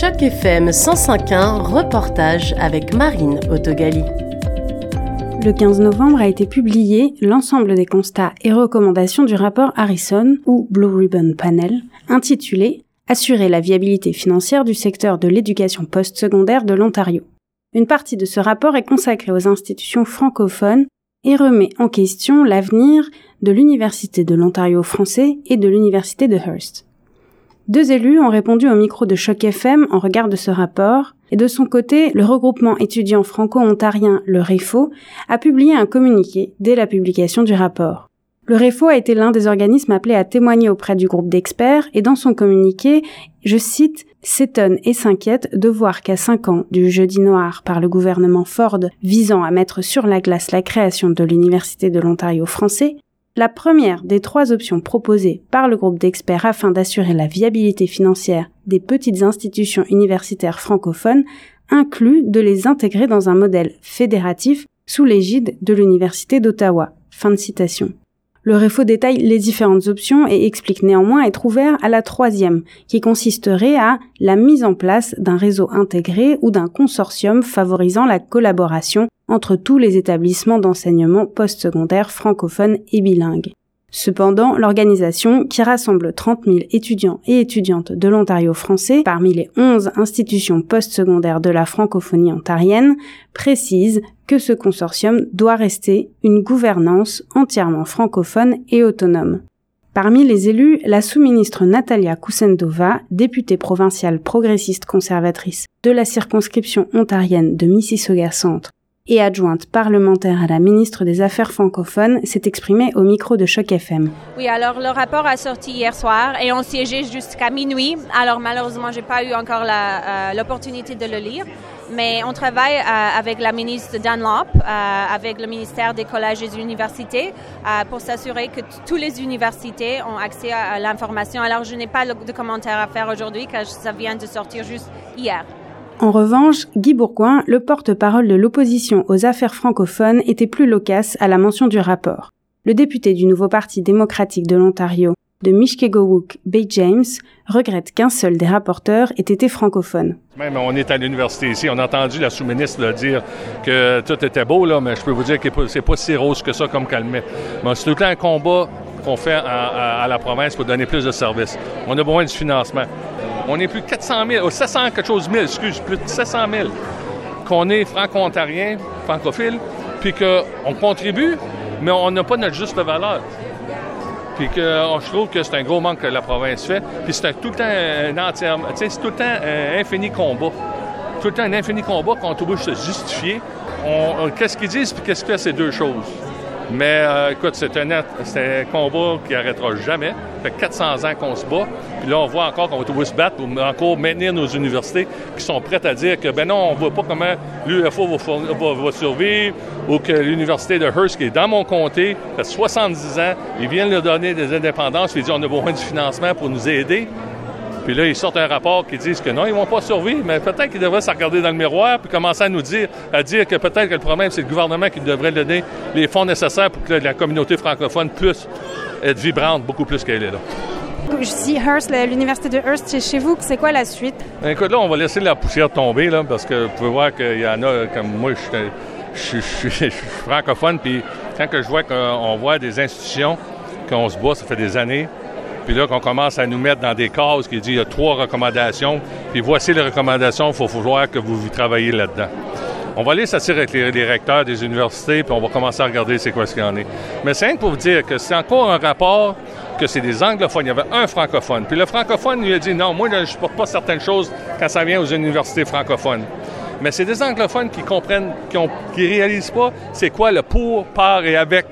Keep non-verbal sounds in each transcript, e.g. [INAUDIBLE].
Choc FM 105.1, reportage avec Marine Autogali. Le 15 novembre a été publié l'ensemble des constats et recommandations du rapport Harrison, ou Blue Ribbon Panel, intitulé Assurer la viabilité financière du secteur de l'éducation postsecondaire de l'Ontario. Une partie de ce rapport est consacrée aux institutions francophones et remet en question l'avenir de l'Université de l'Ontario français et de l'Université de Hearst. Deux élus ont répondu au micro de Choc FM en regard de ce rapport, et de son côté, le regroupement étudiant franco-ontarien, le REFO, a publié un communiqué dès la publication du rapport. Le REFO a été l'un des organismes appelés à témoigner auprès du groupe d'experts, et dans son communiqué, je cite, s'étonne et s'inquiète de voir qu'à cinq ans du jeudi noir par le gouvernement Ford visant à mettre sur la glace la création de l'Université de l'Ontario français, la première des trois options proposées par le groupe d'experts afin d'assurer la viabilité financière des petites institutions universitaires francophones inclut de les intégrer dans un modèle fédératif sous l'égide de l'Université d'Ottawa. Fin de citation. Le REFO détaille les différentes options et explique néanmoins être ouvert à la troisième, qui consisterait à la mise en place d'un réseau intégré ou d'un consortium favorisant la collaboration entre tous les établissements d'enseignement postsecondaire francophones et bilingues. Cependant, l'organisation, qui rassemble 30 000 étudiants et étudiantes de l'Ontario français parmi les 11 institutions postsecondaires de la francophonie ontarienne, précise que ce consortium doit rester une gouvernance entièrement francophone et autonome. Parmi les élus, la sous-ministre Natalia Kusendova, députée provinciale progressiste conservatrice de la circonscription ontarienne de Mississauga Centre et adjointe parlementaire à la ministre des Affaires francophones, s'est exprimée au micro de Choc FM. Oui, alors le rapport a sorti hier soir et on siégeait jusqu'à minuit. Alors malheureusement, j'ai pas eu encore euh, l'opportunité de le lire. Mais on travaille euh, avec la ministre Dunlop, euh, avec le ministère des collèges et des universités, pour s'assurer que toutes les universités ont accès à, l'information. Alors je n'ai pas de commentaires à faire aujourd'hui car ça vient de sortir juste hier. En revanche, Guy Bourgoin, le porte-parole de l'opposition aux affaires francophones, était plus loquace à la mention du rapport. Le député du nouveau Parti démocratique de l'Ontario, de Mishkegowuk Bay James, regrette qu'un seul des rapporteurs ait été francophone. Même on est à l'université ici, on a entendu la sous-ministre dire que tout était beau, là, mais je peux vous dire que c'est pas si rose que ça comme calmette. c'est tout le temps un combat qu'on fait à, la province pour donner plus de services. On a besoin du financement. On est plus de 400 000, 700 quelque chose mille, excuse, plus de 700 000 qu'on est franco-ontarien, francophile, puis qu'on contribue, mais on n'a pas notre juste valeur. Puis que je trouve que c'est un gros manque que la province fait. Puis c'est tout le temps un entier, c'est tout le temps un infini combat. Tout le temps un infini combat qu'on est obligé de se justifier. qu'est-ce qu'ils disent puis qu'est-ce que c'est ces deux choses? Mais euh, écoute, c'est un, combat qui n'arrêtera jamais. Ça fait 400 ans qu'on se bat. Puis là, on voit encore qu'on va trouver se battre pour encore maintenir nos universités qui sont prêtes à dire que, ben non, on ne voit pas comment l'UFO va, survivre ou que l'université de Hearst, qui est dans mon comté, fait 70 ans, ils viennent leur donner des indépendances, ils disent on a besoin du financement pour nous aider. Puis là, ils sortent un rapport qui disent que non, ils vont pas survivre, mais peut-être qu'ils devraient se regarder dans le miroir puis commencer à nous dire, à dire que peut-être que le problème, c'est le gouvernement qui devrait donner les fonds nécessaires pour que la communauté francophone puisse être vibrante beaucoup plus qu'elle est là. Si Hearst, l'université de Hearst, c'est chez vous, c'est quoi la suite? Ben, écoute, là, on va laisser la poussière tomber, là, parce que vous pouvez voir qu'il y en a, comme moi, je suis [LAUGHS] francophone, puis quand que je vois qu'on voit des institutions, qu'on se bat, ça fait des années, puis là, qu'on commence à nous mettre dans des cases qui dit il y a trois recommandations, puis voici les recommandations, il faut vouloir que vous, travaillez là-dedans. On va aller s'assurer avec les, recteurs des universités, puis on va commencer à regarder c'est quoi ce qu'il y en est. Mais c'est pour vous dire que c'est encore un rapport que c'est des anglophones. Il y avait un francophone. Puis le francophone lui a dit non, moi, je ne supporte pas certaines choses quand ça vient aux universités francophones. Mais c'est des anglophones qui comprennent, qui, ne réalisent pas c'est quoi le pour, par et avec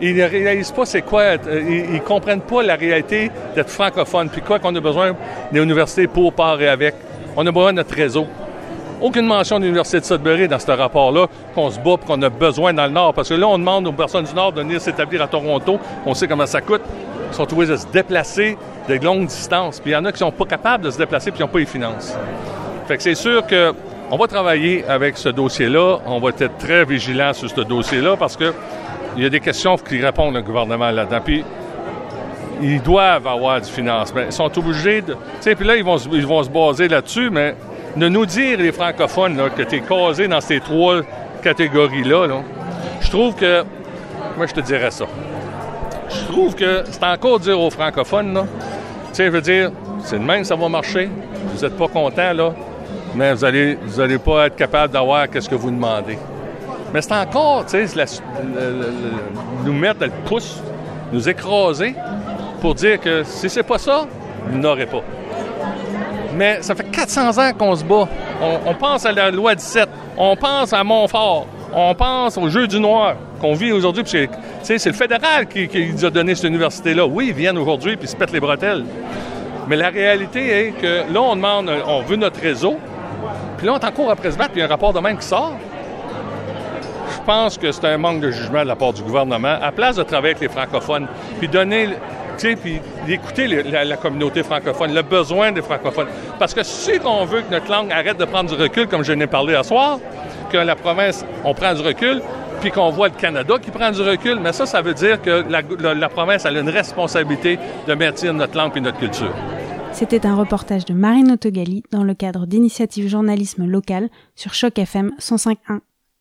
ils ne réalisent pas c'est quoi, euh, ils, ne comprennent pas la réalité d'être francophone, puis quoi qu'on a besoin des universités pour, par et avec. On a besoin de notre réseau. Aucune mention de l'Université de Sudbury dans ce rapport-là qu'on se bat qu'on a besoin dans le Nord. Parce que là, on demande aux personnes du Nord de venir s'établir à Toronto. On sait comment ça coûte. Ils sont obligés de se déplacer de longues distances. Puis il y en a qui sont pas capables de se déplacer puis qui n'ont pas les finances. Fait que c'est sûr que on va travailler avec ce dossier-là. On va être très vigilant sur ce dossier-là parce que il y a des questions qu'il répondre le gouvernement là-dedans. Puis, ils doivent avoir du financement. Ils sont obligés de. Tu sais, puis là, ils vont, ils vont se baser là-dessus, mais de nous dire, les francophones, que tu es casé dans ces trois catégories-là, là, je trouve que. Moi, je te dirais ça. Je trouve que c'est encore dire aux francophones. Tu sais, je veux dire, c'est de même ça va marcher. Vous n'êtes pas content, là, mais vous allez, vous allez pas être capable d'avoir ce que vous demandez. Mais c'est encore, tu sais, nous mettre le pouce, nous écraser pour dire que si c'est pas ça, vous n'aurez pas. Mais ça fait 400 ans qu'on se bat. On, pense à la loi 17, on pense à Montfort, on pense au jeu du noir qu'on vit aujourd'hui. C'est le fédéral qui, nous a donné cette université-là. Oui, ils viennent aujourd'hui puis se pètent les bretelles. Mais la réalité est que là, on demande, on veut notre réseau, puis là, on est en cours après se battre, puis il y a un rapport de même qui sort. Pense que c'est un manque de jugement de la part du gouvernement. À place de travailler avec les francophones, puis donner puis d'écouter la, communauté francophone, le besoin des francophones. Parce que si on veut que notre langue arrête de prendre du recul, comme je n'ai parlé à soir, que la province, on prend du recul, puis qu'on voit le Canada qui prend du recul, mais ça, ça veut dire que la, province a une responsabilité de maintenir notre langue et notre culture. C'était un reportage de Marine Autogali dans le cadre d'Initiative Journalisme Local sur Choc FM 105.1.